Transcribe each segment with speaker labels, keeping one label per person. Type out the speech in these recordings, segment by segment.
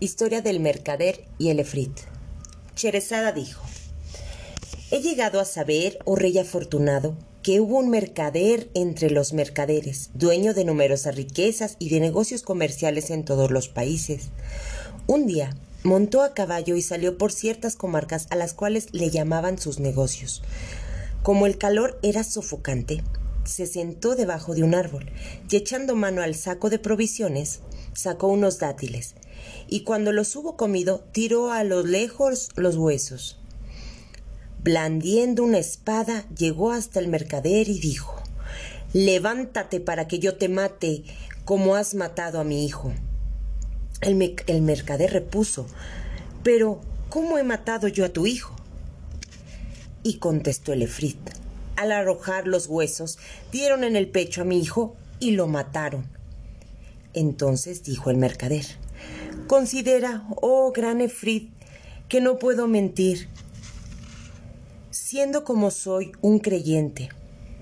Speaker 1: Historia del mercader y el efrit. Cherezada dijo: He llegado a saber, oh rey afortunado, que hubo un mercader entre los mercaderes, dueño de numerosas riquezas y de negocios comerciales en todos los países. Un día montó a caballo y salió por ciertas comarcas a las cuales le llamaban sus negocios. Como el calor era sofocante, se sentó debajo de un árbol y echando mano al saco de provisiones, sacó unos dátiles, y cuando los hubo comido, tiró a lo lejos los huesos. Blandiendo una espada, llegó hasta el mercader y dijo Levántate para que yo te mate como has matado a mi hijo. El, el mercader repuso Pero, ¿cómo he matado yo a tu hijo? Y contestó el efrit Al arrojar los huesos, dieron en el pecho a mi hijo y lo mataron. Entonces dijo el mercader, Considera, oh gran Efrit, que no puedo mentir. Siendo como soy un creyente,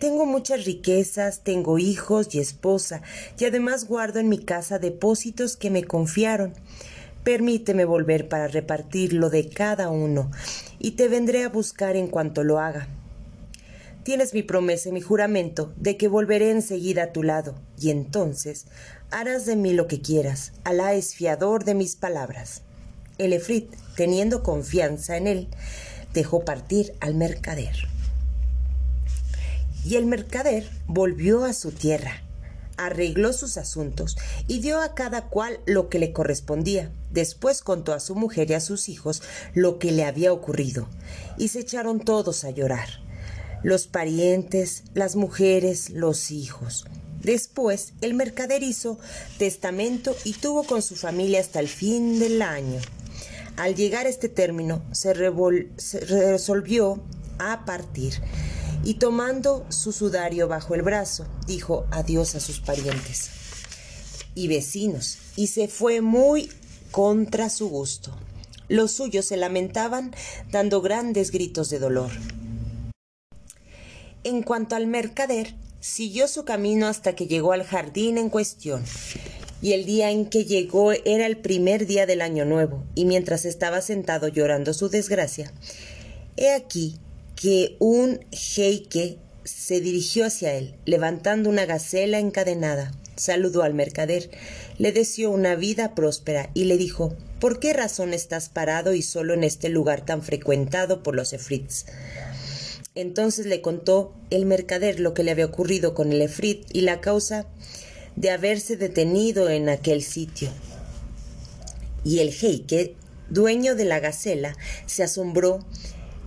Speaker 1: tengo muchas riquezas, tengo hijos y esposa, y además guardo en mi casa depósitos que me confiaron. Permíteme volver para repartir lo de cada uno, y te vendré a buscar en cuanto lo haga. Tienes mi promesa y mi juramento de que volveré enseguida a tu lado, y entonces harás de mí lo que quieras. Alá es fiador de mis palabras. El Efrit, teniendo confianza en él, dejó partir al mercader. Y el mercader volvió a su tierra, arregló sus asuntos y dio a cada cual lo que le correspondía. Después contó a su mujer y a sus hijos lo que le había ocurrido, y se echaron todos a llorar los parientes, las mujeres, los hijos. Después, el mercader hizo testamento y tuvo con su familia hasta el fin del año. Al llegar a este término, se, resolvió a partir y tomando su sudario bajo el brazo, dijo adiós a sus parientes y vecinos y se fue muy contra su gusto. Los suyos se lamentaban dando grandes gritos de dolor. En cuanto al mercader, siguió su camino hasta que llegó al jardín en cuestión. Y el día en que llegó era el primer día del año nuevo, y mientras estaba sentado llorando su desgracia, he aquí que un jeique se dirigió hacia él, levantando una gacela encadenada. Saludó al mercader, le deseó una vida próspera y le dijo ¿Por qué razón estás parado y solo en este lugar tan frecuentado por los efrits? Entonces le contó el mercader lo que le había ocurrido con el efrit y la causa de haberse detenido en aquel sitio. Y el jeique, dueño de la gacela, se asombró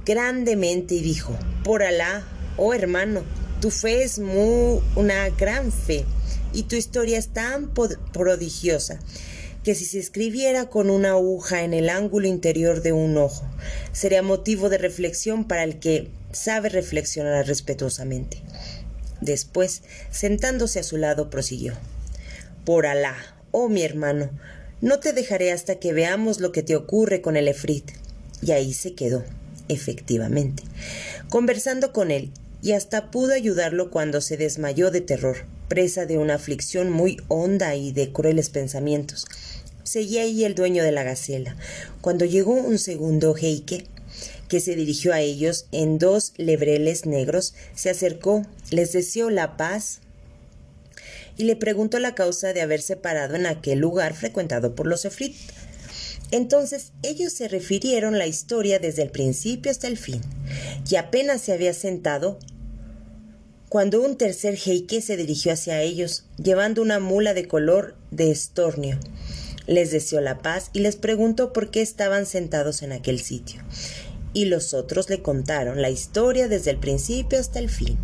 Speaker 1: grandemente y dijo, por Alá, oh hermano, tu fe es muy, una gran fe y tu historia es tan prodigiosa que si se escribiera con una aguja en el ángulo interior de un ojo, sería motivo de reflexión para el que sabe reflexionar respetuosamente. Después, sentándose a su lado, prosiguió. Por Alá, oh mi hermano, no te dejaré hasta que veamos lo que te ocurre con el Efrit. Y ahí se quedó, efectivamente, conversando con él, y hasta pudo ayudarlo cuando se desmayó de terror, presa de una aflicción muy honda y de crueles pensamientos. Seguía ahí el dueño de la gacela, cuando llegó un segundo jeique, que se dirigió a ellos en dos lebreles negros, se acercó, les deseó la paz y le preguntó la causa de haberse parado en aquel lugar frecuentado por los efrit. Entonces ellos se refirieron la historia desde el principio hasta el fin, y apenas se había sentado cuando un tercer jeique se dirigió hacia ellos, llevando una mula de color de estornio les deseó la paz y les preguntó por qué estaban sentados en aquel sitio. Y los otros le contaron la historia desde el principio hasta el fin.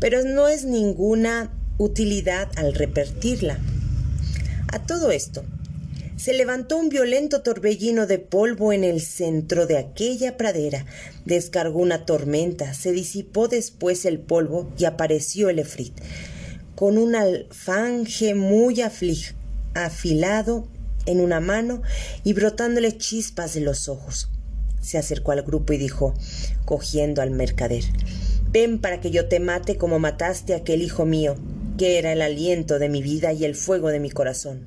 Speaker 1: Pero no es ninguna utilidad al repetirla. A todo esto, se levantó un violento torbellino de polvo en el centro de aquella pradera, descargó una tormenta, se disipó después el polvo y apareció el efrit, con un alfanje muy afilado en una mano y brotándole chispas de los ojos. Se acercó al grupo y dijo, cogiendo al mercader, Ven para que yo te mate como mataste a aquel hijo mío, que era el aliento de mi vida y el fuego de mi corazón.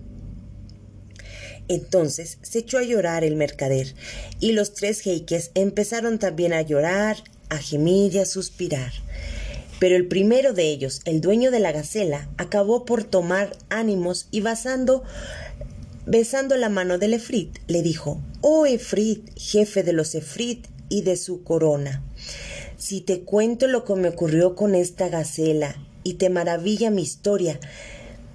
Speaker 1: Entonces se echó a llorar el mercader, y los tres jeiques empezaron también a llorar, a gemir y a suspirar. Pero el primero de ellos, el dueño de la gacela, acabó por tomar ánimos y basando, besando la mano del Efrit, le dijo, Oh Efrit, jefe de los Efrit y de su corona, si te cuento lo que me ocurrió con esta gacela y te maravilla mi historia,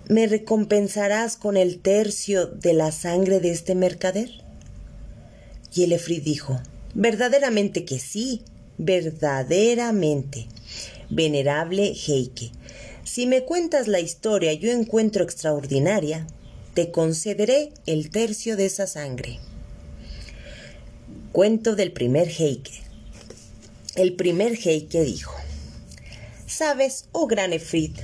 Speaker 1: ¿me recompensarás con el tercio de la sangre de este mercader? Y el Efrit dijo, verdaderamente que sí, verdaderamente. Venerable Heike, si me cuentas la historia yo encuentro extraordinaria, te concederé el tercio de esa sangre. Cuento del primer Heike. El primer Heike dijo, Sabes, oh gran Efrit,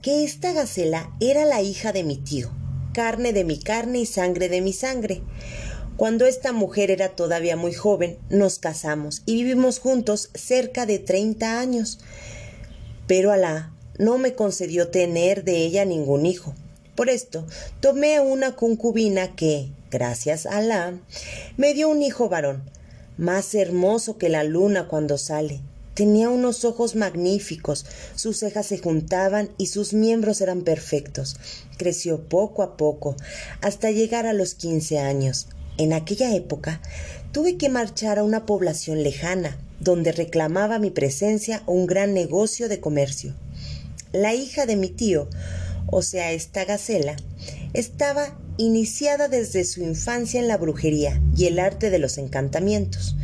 Speaker 1: que esta gacela era la hija de mi tío, carne de mi carne y sangre de mi sangre. Cuando esta mujer era todavía muy joven, nos casamos y vivimos juntos cerca de treinta años. Pero Alá no me concedió tener de ella ningún hijo. Por esto, tomé una concubina que, gracias a Alá, me dio un hijo varón, más hermoso que la luna cuando sale. Tenía unos ojos magníficos, sus cejas se juntaban y sus miembros eran perfectos. Creció poco a poco, hasta llegar a los quince años. En aquella época tuve que marchar a una población lejana, donde reclamaba mi presencia un gran negocio de comercio. La hija de mi tío, o sea, esta gacela, estaba iniciada desde su infancia en la brujería y el arte de los encantamientos.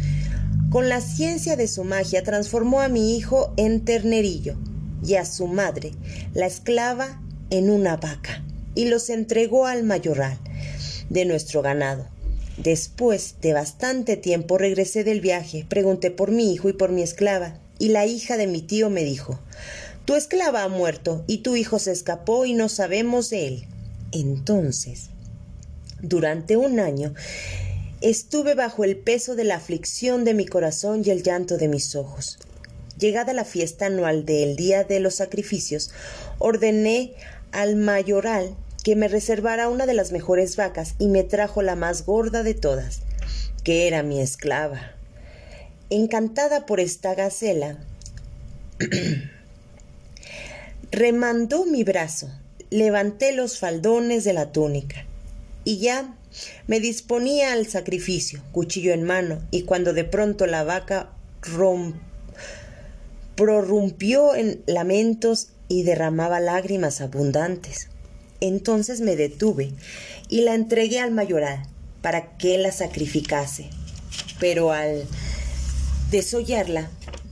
Speaker 1: Con la ciencia de su magia transformó a mi hijo en ternerillo y a su madre, la esclava, en una vaca, y los entregó al mayoral de nuestro ganado. Después de bastante tiempo regresé del viaje, pregunté por mi hijo y por mi esclava, y la hija de mi tío me dijo Tu esclava ha muerto y tu hijo se escapó y no sabemos de él. Entonces, durante un año, estuve bajo el peso de la aflicción de mi corazón y el llanto de mis ojos. Llegada la fiesta anual del Día de los Sacrificios, ordené al mayoral que me reservara una de las mejores vacas y me trajo la más gorda de todas, que era mi esclava. Encantada por esta gacela, remandó mi brazo, levanté los faldones de la túnica y ya me disponía al sacrificio, cuchillo en mano, y cuando de pronto la vaca prorrumpió en lamentos y derramaba lágrimas abundantes. Entonces me detuve y la entregué al mayoral para que la sacrificase. Pero al desollarla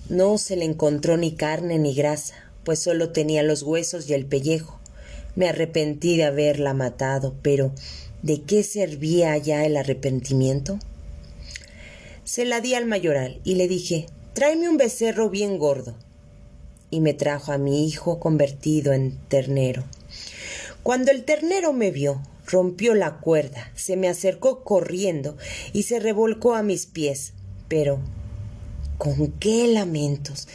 Speaker 1: no se le encontró ni carne ni grasa, pues solo tenía los huesos y el pellejo. Me arrepentí de haberla matado, pero ¿de qué servía ya el arrepentimiento? Se la di al mayoral y le dije, tráeme un becerro bien gordo. Y me trajo a mi hijo convertido en ternero. Cuando el ternero me vio, rompió la cuerda, se me acercó corriendo y se revolcó a mis pies. Pero, ¿con qué lamentos?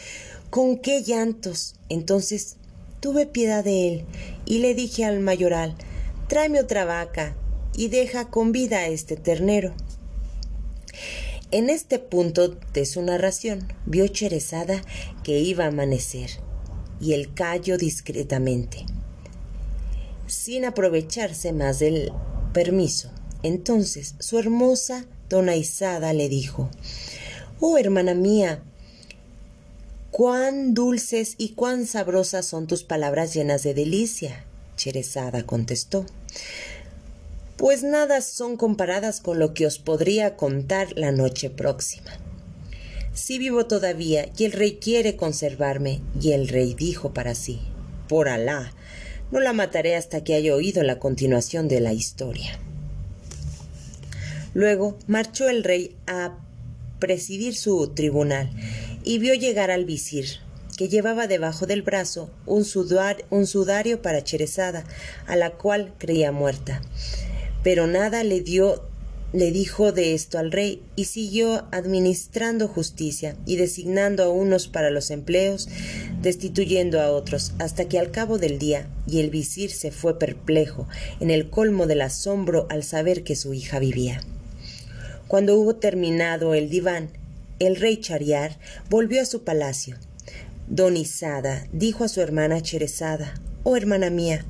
Speaker 1: ¿Con qué llantos? Entonces tuve piedad de él y le dije al mayoral, tráeme otra vaca y deja con vida a este ternero. En este punto de su narración vio Cherezada que iba a amanecer y el callo discretamente sin aprovecharse más del permiso. Entonces su hermosa Isada le dijo Oh hermana mía, cuán dulces y cuán sabrosas son tus palabras llenas de delicia. Cherezada contestó Pues nada son comparadas con lo que os podría contar la noche próxima. Si vivo todavía y el rey quiere conservarme, y el rey dijo para sí, por Alá, no la mataré hasta que haya oído la continuación de la historia. Luego marchó el rey a presidir su tribunal y vio llegar al visir, que llevaba debajo del brazo un, un sudario para Cherezada, a la cual creía muerta. Pero nada le dio le dijo de esto al rey y siguió administrando justicia y designando a unos para los empleos, destituyendo a otros, hasta que al cabo del día, y el visir se fue perplejo, en el colmo del asombro al saber que su hija vivía. Cuando hubo terminado el diván, el rey Chariar volvió a su palacio. Donizada dijo a su hermana Cherezada, Oh hermana mía,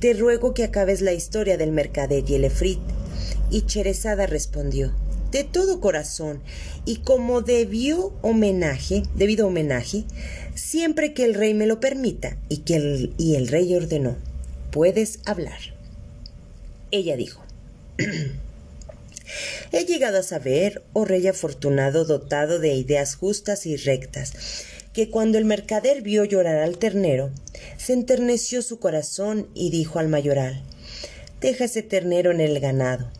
Speaker 1: te ruego que acabes la historia del mercader y el efrit. Y Cherezada respondió, de todo corazón, y como debió homenaje, debido homenaje, siempre que el rey me lo permita, y que el, y el rey ordenó, puedes hablar. Ella dijo, He llegado a saber, oh rey afortunado dotado de ideas justas y rectas, que cuando el mercader vio llorar al ternero, se enterneció su corazón y dijo al mayoral, Deja ese ternero en el ganado.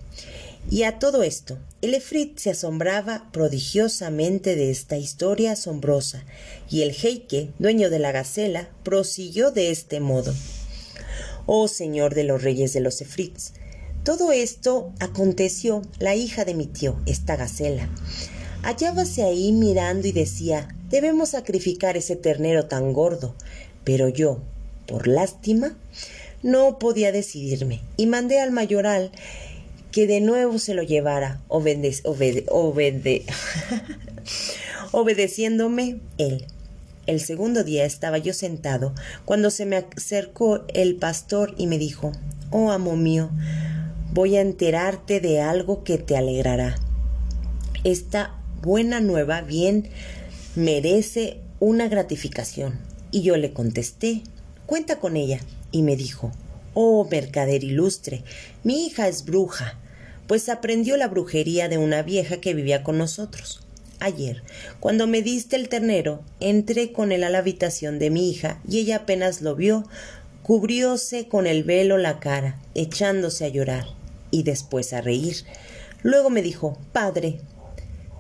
Speaker 1: Y a todo esto, el efrit se asombraba prodigiosamente de esta historia asombrosa, y el jeique, dueño de la gacela, prosiguió de este modo. Oh señor de los reyes de los efrits, todo esto aconteció la hija de mi tío, esta gacela. Hallábase ahí mirando y decía, debemos sacrificar ese ternero tan gordo. Pero yo, por lástima, no podía decidirme y mandé al mayoral que de nuevo se lo llevara, obedeciéndome él. El segundo día estaba yo sentado cuando se me acercó el pastor y me dijo, Oh amo mío, voy a enterarte de algo que te alegrará. Esta buena nueva bien merece una gratificación. Y yo le contesté, cuenta con ella. Y me dijo, oh mercader ilustre, mi hija es bruja, pues aprendió la brujería de una vieja que vivía con nosotros. Ayer, cuando me diste el ternero, entré con él a la habitación de mi hija y ella apenas lo vio, cubrióse con el velo la cara, echándose a llorar y después a reír. Luego me dijo Padre,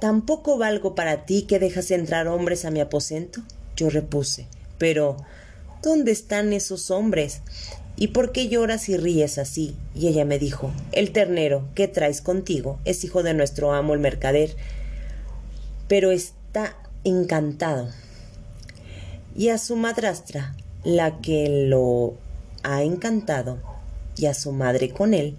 Speaker 1: ¿tampoco valgo para ti que dejas entrar hombres a mi aposento? Yo repuse Pero ¿dónde están esos hombres? ¿Y por qué lloras y ríes así? Y ella me dijo El ternero que traes contigo es hijo de nuestro amo el mercader, pero está encantado. Y a su madrastra, la que lo ha encantado, y a su madre con él,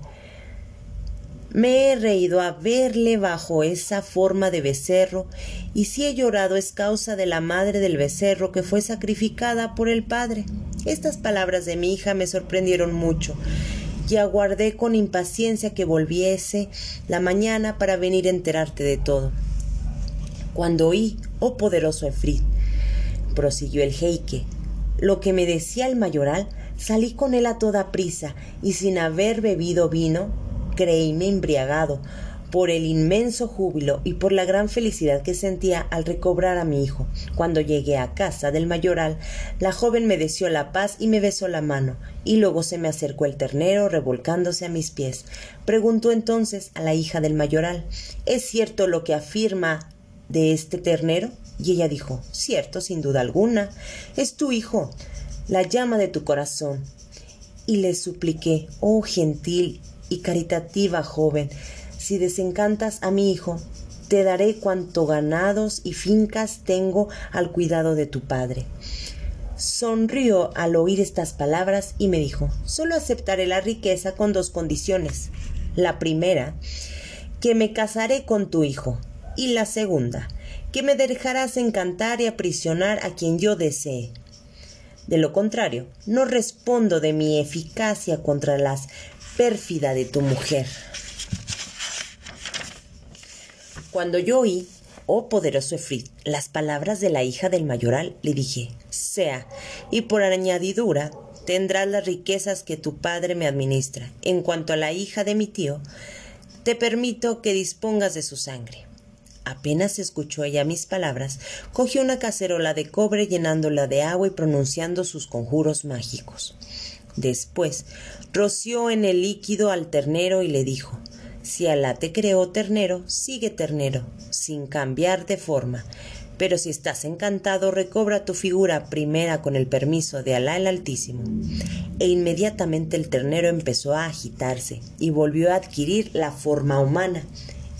Speaker 1: me he reído a verle bajo esa forma de becerro, y si he llorado es causa de la madre del becerro que fue sacrificada por el padre. Estas palabras de mi hija me sorprendieron mucho, y aguardé con impaciencia que volviese la mañana para venir a enterarte de todo. Cuando oí, oh poderoso Efrit, prosiguió el jeique, lo que me decía el mayoral, salí con él a toda prisa, y sin haber bebido vino, creíme embriagado por el inmenso júbilo y por la gran felicidad que sentía al recobrar a mi hijo. Cuando llegué a casa del mayoral, la joven me deseó la paz y me besó la mano, y luego se me acercó el ternero revolcándose a mis pies. Preguntó entonces a la hija del mayoral ¿Es cierto lo que afirma de este ternero? Y ella dijo Cierto, sin duda alguna. Es tu hijo, la llama de tu corazón. Y le supliqué, oh gentil y caritativa joven, si desencantas a mi hijo, te daré cuanto ganados y fincas tengo al cuidado de tu padre. Sonrió al oír estas palabras y me dijo Solo aceptaré la riqueza con dos condiciones. La primera, que me casaré con tu hijo. Y la segunda, que me dejarás encantar y aprisionar a quien yo desee. De lo contrario, no respondo de mi eficacia contra las pérfida de tu mujer. Cuando yo oí, oh poderoso Efrit, las palabras de la hija del mayoral, le dije, sea, y por añadidura tendrás las riquezas que tu padre me administra. En cuanto a la hija de mi tío, te permito que dispongas de su sangre. Apenas escuchó ella mis palabras, cogió una cacerola de cobre llenándola de agua y pronunciando sus conjuros mágicos. Después roció en el líquido al ternero y le dijo Si Alá te creó ternero, sigue ternero, sin cambiar de forma. pero si estás encantado, recobra tu figura primera con el permiso de Alá el Altísimo. E inmediatamente el ternero empezó a agitarse y volvió a adquirir la forma humana.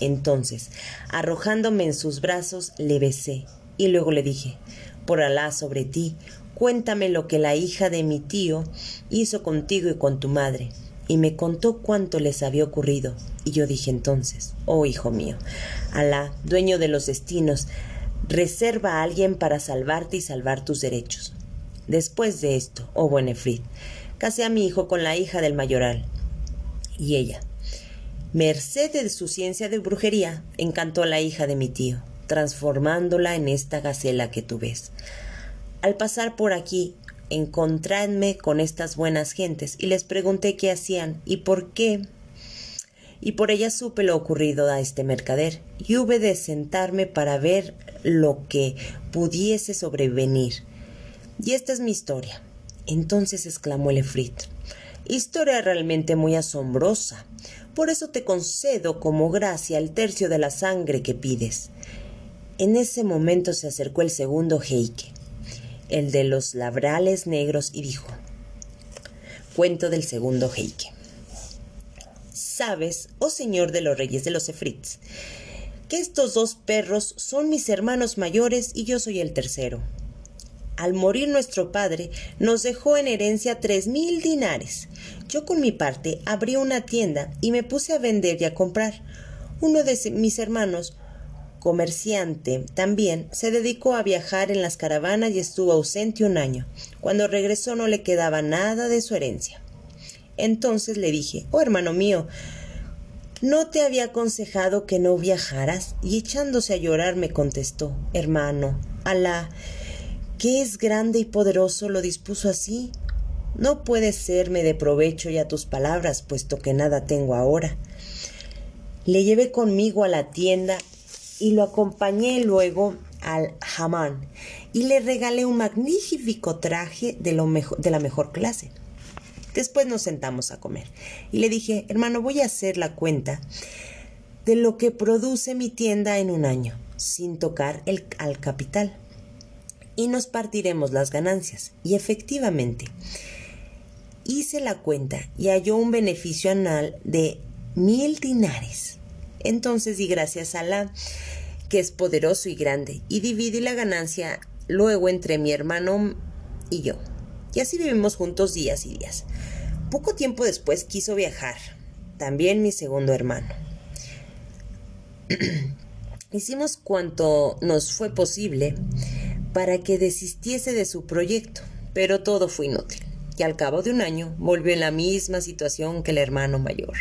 Speaker 1: Entonces, arrojándome en sus brazos, le besé y luego le dije, por Alá sobre ti, cuéntame lo que la hija de mi tío hizo contigo y con tu madre. Y me contó cuánto les había ocurrido. Y yo dije entonces, oh hijo mío, Alá, dueño de los destinos, reserva a alguien para salvarte y salvar tus derechos. Después de esto, oh buen Efrid, casé a mi hijo con la hija del mayoral. Y ella, merced de su ciencia de brujería, encantó a la hija de mi tío, transformándola en esta gacela que tú ves. Al pasar por aquí, encontradme con estas buenas gentes y les pregunté qué hacían y por qué y por ella supe lo ocurrido a este mercader, y hube de sentarme para ver lo que pudiese sobrevenir. Y esta es mi historia. Entonces exclamó el efrit. Historia realmente muy asombrosa. Por eso te concedo como gracia el tercio de la sangre que pides. En ese momento se acercó el segundo jeique, el de los labrales negros, y dijo Cuento del segundo jeique sabes, oh señor de los reyes de los Efrits, que estos dos perros son mis hermanos mayores y yo soy el tercero. Al morir nuestro padre, nos dejó en herencia tres mil dinares. Yo con mi parte abrí una tienda y me puse a vender y a comprar. Uno de mis hermanos, comerciante también, se dedicó a viajar en las caravanas y estuvo ausente un año. Cuando regresó no le quedaba nada de su herencia. Entonces le dije, oh hermano mío, ¿no te había aconsejado que no viajaras? Y echándose a llorar me contestó, hermano, Alá, que es grande y poderoso, lo dispuso así. No puedes serme de provecho ya tus palabras, puesto que nada tengo ahora. Le llevé conmigo a la tienda y lo acompañé luego al hamán y le regalé un magnífico traje de, lo de la mejor clase. Después nos sentamos a comer y le dije, hermano, voy a hacer la cuenta de lo que produce mi tienda en un año, sin tocar el, al capital. Y nos partiremos las ganancias. Y efectivamente, hice la cuenta y halló un beneficio anual de mil dinares. Entonces di gracias a la que es poderoso y grande, y dividí la ganancia luego entre mi hermano y yo. Y así vivimos juntos días y días. Poco tiempo después quiso viajar, también mi segundo hermano. Hicimos cuanto nos fue posible para que desistiese de su proyecto, pero todo fue inútil. Y al cabo de un año volvió en la misma situación que el hermano mayor.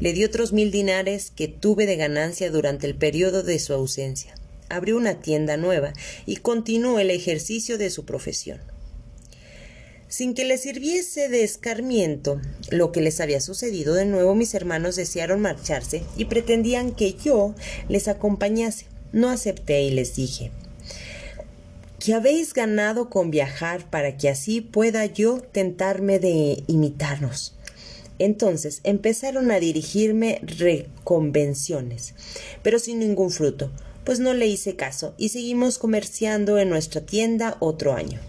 Speaker 1: Le di otros mil dinares que tuve de ganancia durante el periodo de su ausencia. Abrió una tienda nueva y continuó el ejercicio de su profesión. Sin que les sirviese de escarmiento lo que les había sucedido de nuevo mis hermanos desearon marcharse y pretendían que yo les acompañase. No acepté y les dije que habéis ganado con viajar para que así pueda yo tentarme de imitarnos entonces empezaron a dirigirme reconvenciones pero sin ningún fruto pues no le hice caso y seguimos comerciando en nuestra tienda otro año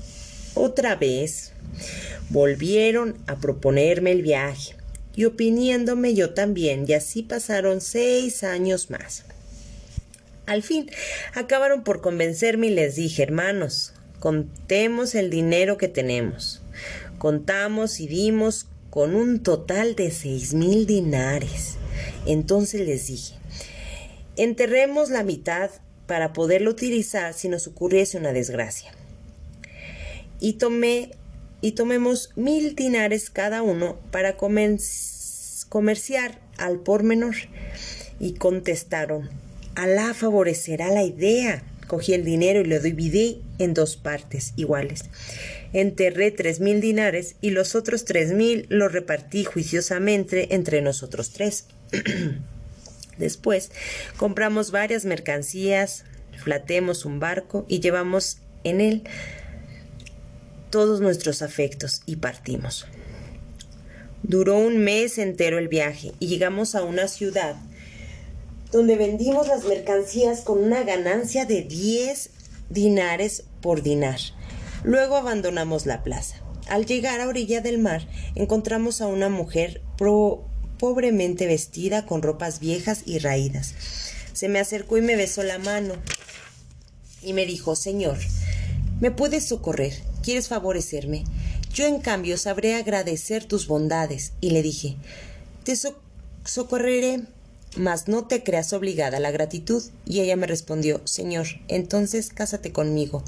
Speaker 1: otra vez volvieron a proponerme el viaje y opiniéndome yo también, y así pasaron seis años más. Al fin acabaron por convencerme y les dije, hermanos, contemos el dinero que tenemos. Contamos y dimos con un total de seis mil dinares. Entonces les dije, enterremos la mitad para poderlo utilizar si nos ocurriese una desgracia. Y tomé y tomemos mil dinares cada uno para comerciar al por menor. Y contestaron, Alá favorecerá la idea. Cogí el dinero y lo dividí en dos partes iguales. Enterré tres mil dinares y los otros tres mil los repartí juiciosamente entre nosotros tres. Después compramos varias mercancías, flatemos un barco y llevamos en él todos nuestros afectos y partimos. Duró un mes entero el viaje y llegamos a una ciudad donde vendimos las mercancías con una ganancia de 10 dinares por dinar. Luego abandonamos la plaza. Al llegar a orilla del mar, encontramos a una mujer pobremente vestida con ropas viejas y raídas. Se me acercó y me besó la mano y me dijo, Señor, ¿me puedes socorrer? ¿Quieres favorecerme? Yo, en cambio, sabré agradecer tus bondades. Y le dije, Te socorreré, mas no te creas obligada a la gratitud. Y ella me respondió, Señor, entonces cásate conmigo.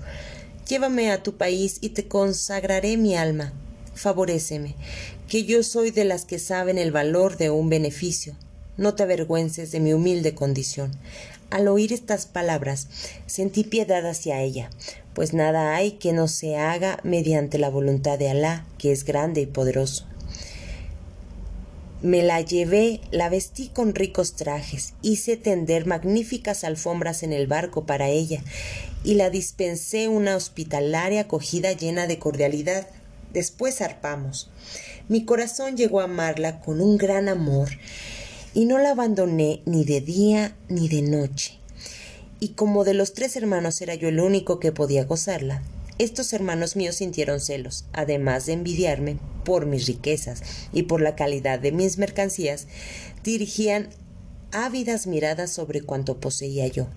Speaker 1: Llévame a tu país y te consagraré mi alma. Favoréceme, que yo soy de las que saben el valor de un beneficio. No te avergüences de mi humilde condición. Al oír estas palabras, sentí piedad hacia ella, pues nada hay que no se haga mediante la voluntad de Alá, que es grande y poderoso. Me la llevé, la vestí con ricos trajes, hice tender magníficas alfombras en el barco para ella, y la dispensé una hospitalaria acogida llena de cordialidad. Después zarpamos. Mi corazón llegó a amarla con un gran amor, y no la abandoné ni de día ni de noche. Y como de los tres hermanos era yo el único que podía gozarla, estos hermanos míos sintieron celos, además de envidiarme por mis riquezas y por la calidad de mis mercancías, dirigían ávidas miradas sobre cuanto poseía yo,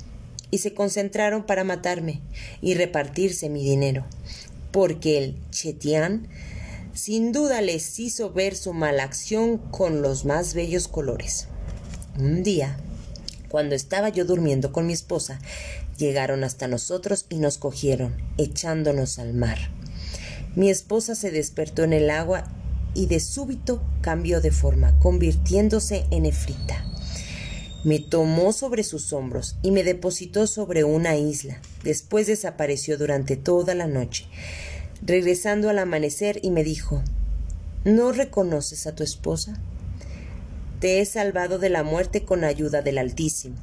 Speaker 1: y se concentraron para matarme y repartirse mi dinero, porque el Chetián sin duda les hizo ver su mala acción con los más bellos colores. Un día, cuando estaba yo durmiendo con mi esposa, Llegaron hasta nosotros y nos cogieron, echándonos al mar. Mi esposa se despertó en el agua y de súbito cambió de forma, convirtiéndose en efrita. Me tomó sobre sus hombros y me depositó sobre una isla. Después desapareció durante toda la noche, regresando al amanecer y me dijo ¿No reconoces a tu esposa? Te he salvado de la muerte con ayuda del Altísimo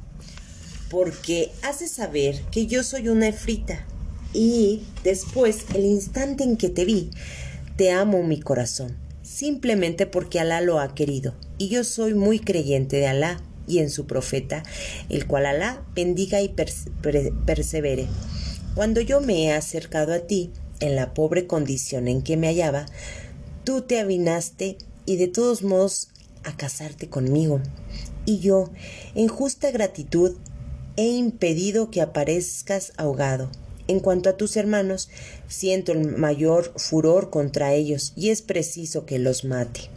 Speaker 1: porque hace saber que yo soy una efrita. Y después, el instante en que te vi, te amo mi corazón, simplemente porque Alá lo ha querido. Y yo soy muy creyente de Alá y en su profeta, el cual Alá bendiga y persevere. Cuando yo me he acercado a ti, en la pobre condición en que me hallaba, tú te avinaste y de todos modos a casarte conmigo. Y yo, en justa gratitud, he impedido que aparezcas ahogado. En cuanto a tus hermanos, siento el mayor furor contra ellos y es preciso que los mate.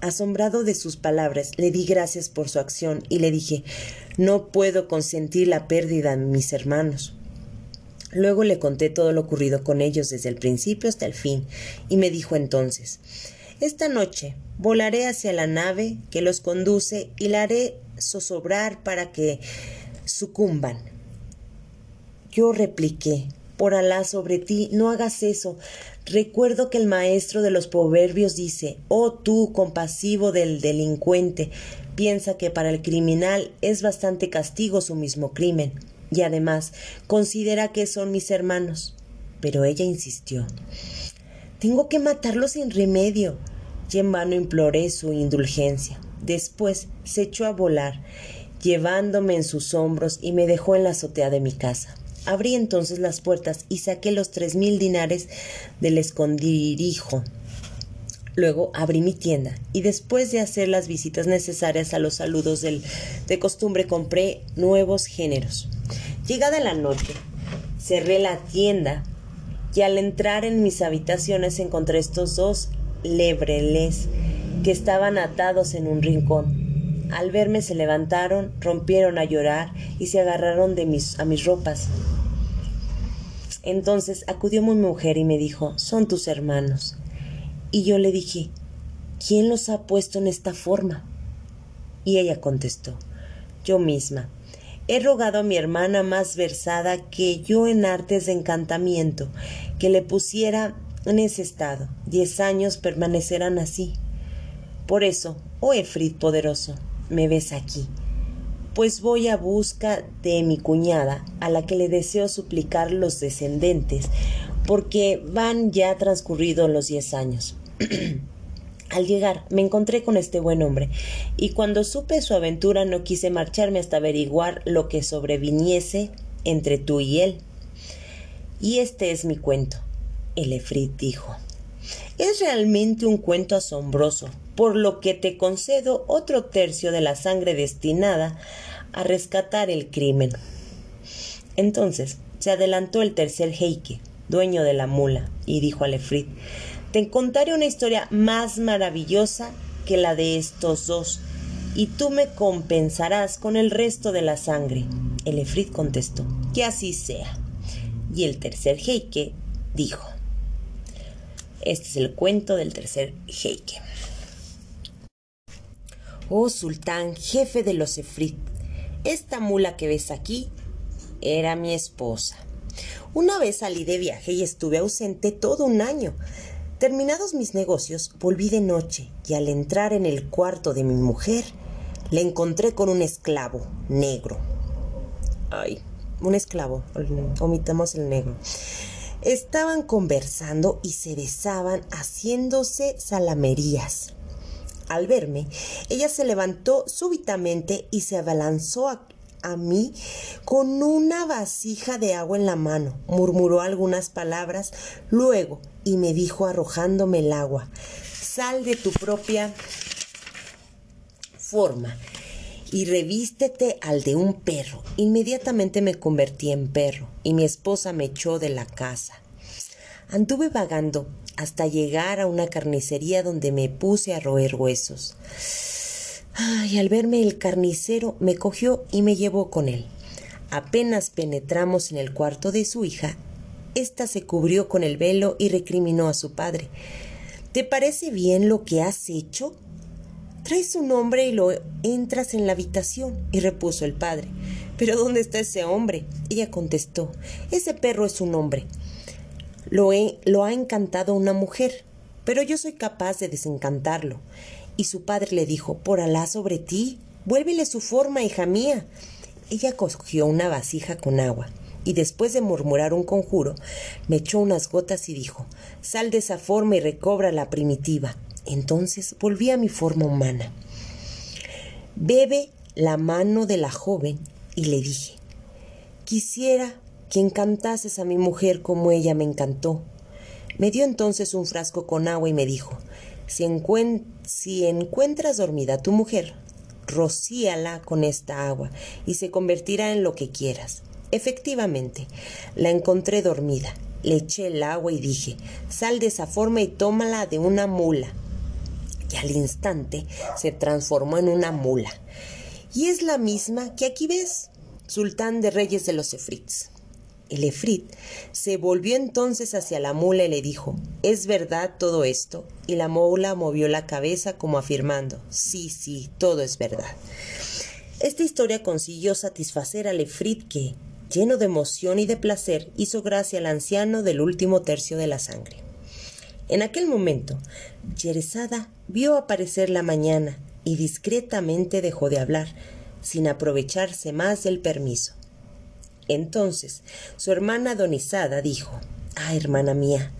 Speaker 1: Asombrado de sus palabras, le di gracias por su acción y le dije No puedo consentir la pérdida de mis hermanos. Luego le conté todo lo ocurrido con ellos desde el principio hasta el fin, y me dijo entonces Esta noche volaré hacia la nave que los conduce y la haré zozobrar para que sucumban. Yo repliqué, por Alá sobre ti, no hagas eso. Recuerdo que el maestro de los proverbios dice, oh tú, compasivo del delincuente, piensa que para el criminal es bastante castigo su mismo crimen, y además considera que son mis hermanos. Pero ella insistió, tengo que matarlo sin remedio. Y en vano imploré su indulgencia. Después se echó a volar llevándome en sus hombros y me dejó en la azotea de mi casa. Abrí entonces las puertas y saqué los tres mil dinares del escondirijo. Luego abrí mi tienda y después de hacer las visitas necesarias a los saludos de costumbre compré nuevos géneros. Llegada la noche, cerré la tienda y al entrar en mis habitaciones encontré estos dos lebreles que estaban atados en un rincón. Al verme se levantaron, rompieron a llorar y se agarraron de mis, a mis ropas. Entonces acudió mi mujer y me dijo, son tus hermanos. Y yo le dije, ¿quién los ha puesto en esta forma? Y ella contestó, yo misma. He rogado a mi hermana más versada que yo en artes de encantamiento, que le pusiera en ese estado. Diez años permanecerán así. Por eso, oh Efrit poderoso, me ves aquí, pues voy a busca de mi cuñada, a la que le deseo suplicar los descendentes, porque van ya transcurridos los diez años. Al llegar me encontré con este buen hombre, y cuando supe su aventura no quise marcharme hasta averiguar lo que sobreviniese entre tú y él. Y este es mi cuento. El efrit dijo. Es realmente un cuento asombroso, por lo que te concedo otro tercio de la sangre destinada a rescatar el crimen. Entonces se adelantó el tercer Heike, dueño de la mula, y dijo al efrit Te contaré una historia más maravillosa que la de estos dos, y tú me compensarás con el resto de la sangre. El efrit contestó, que así sea. Y el tercer Heike dijo, este es el cuento del tercer Heike. Oh sultán, jefe de los efrit, esta mula que ves aquí era mi esposa. Una vez salí de viaje y estuve ausente todo un año. Terminados mis negocios, volví de noche y al entrar en el cuarto de mi mujer, le encontré con un esclavo negro. Ay, un esclavo, omitamos el negro. Estaban conversando y se besaban haciéndose salamerías. Al verme, ella se levantó súbitamente y se abalanzó a, a, mí con una vasija de agua en la mano. Murmuró algunas palabras luego y me dijo arrojándome el agua, sal de tu propia forma y revístete al de un perro. Inmediatamente me convertí en perro y mi esposa me echó de la casa. Anduve vagando hasta llegar a una carnicería donde me puse a roer huesos. Y al verme el carnicero me cogió y me llevó con él. Apenas penetramos en el cuarto de su hija, ésta se cubrió con el velo y recriminó a su padre. ¿Te parece bien lo que has hecho? Traes un hombre y lo entras en la habitación. Y repuso el padre. ¿Pero dónde está ese hombre? Ella contestó. Ese perro es un hombre. Lo, he, lo ha encantado una mujer, pero yo soy capaz de desencantarlo. Y su padre le dijo, por Alá sobre ti, vuélvele su forma, hija mía. Ella cogió una vasija con agua y después de murmurar un conjuro, me echó unas gotas y dijo, sal de esa forma y recobra la primitiva. Entonces volví a mi forma humana. Bebe la mano de la joven y le dije, quisiera que encantases a mi mujer como ella me encantó. Me dio entonces un frasco con agua y me dijo, si, si encuentras dormida a tu mujer, rocíala con esta agua y se convertirá en lo que quieras. Efectivamente, la encontré dormida. Le eché el agua y dije, sal de esa forma y tómala de una mula y al instante se transformó en una mula. Y es la misma que aquí ves, sultán de reyes de los efrits. El efrit se volvió entonces hacia la mula y le dijo, ¿es verdad todo esto? Y la mula movió la cabeza como afirmando, sí, sí, todo es verdad. Esta historia consiguió satisfacer al efrit que, lleno de emoción y de placer, hizo gracia al anciano del último tercio de la sangre. En aquel momento, Yerezada vio aparecer la mañana y discretamente dejó de hablar, sin aprovecharse más del permiso. Entonces su hermana Donizada dijo Ah, hermana mía,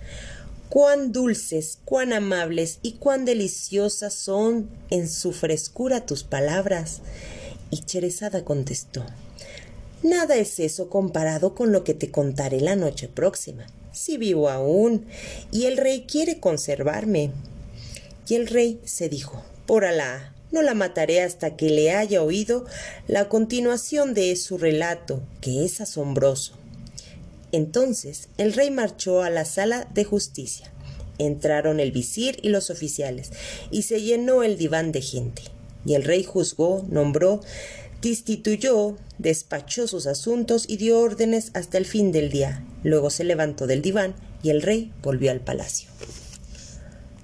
Speaker 1: cuán dulces, cuán amables y cuán deliciosas son en su frescura tus palabras. Y Cherezada contestó Nada es eso comparado con lo que te contaré la noche próxima si vivo aún, y el rey quiere conservarme. Y el rey se dijo, por Alá, no la mataré hasta que le haya oído la continuación de su relato, que es asombroso. Entonces el rey marchó a la sala de justicia. Entraron el visir y los oficiales, y se llenó el diván de gente. Y el rey juzgó, nombró, destituyó, despachó sus asuntos y dio órdenes hasta el fin del día. Luego se levantó del diván y el rey volvió al palacio.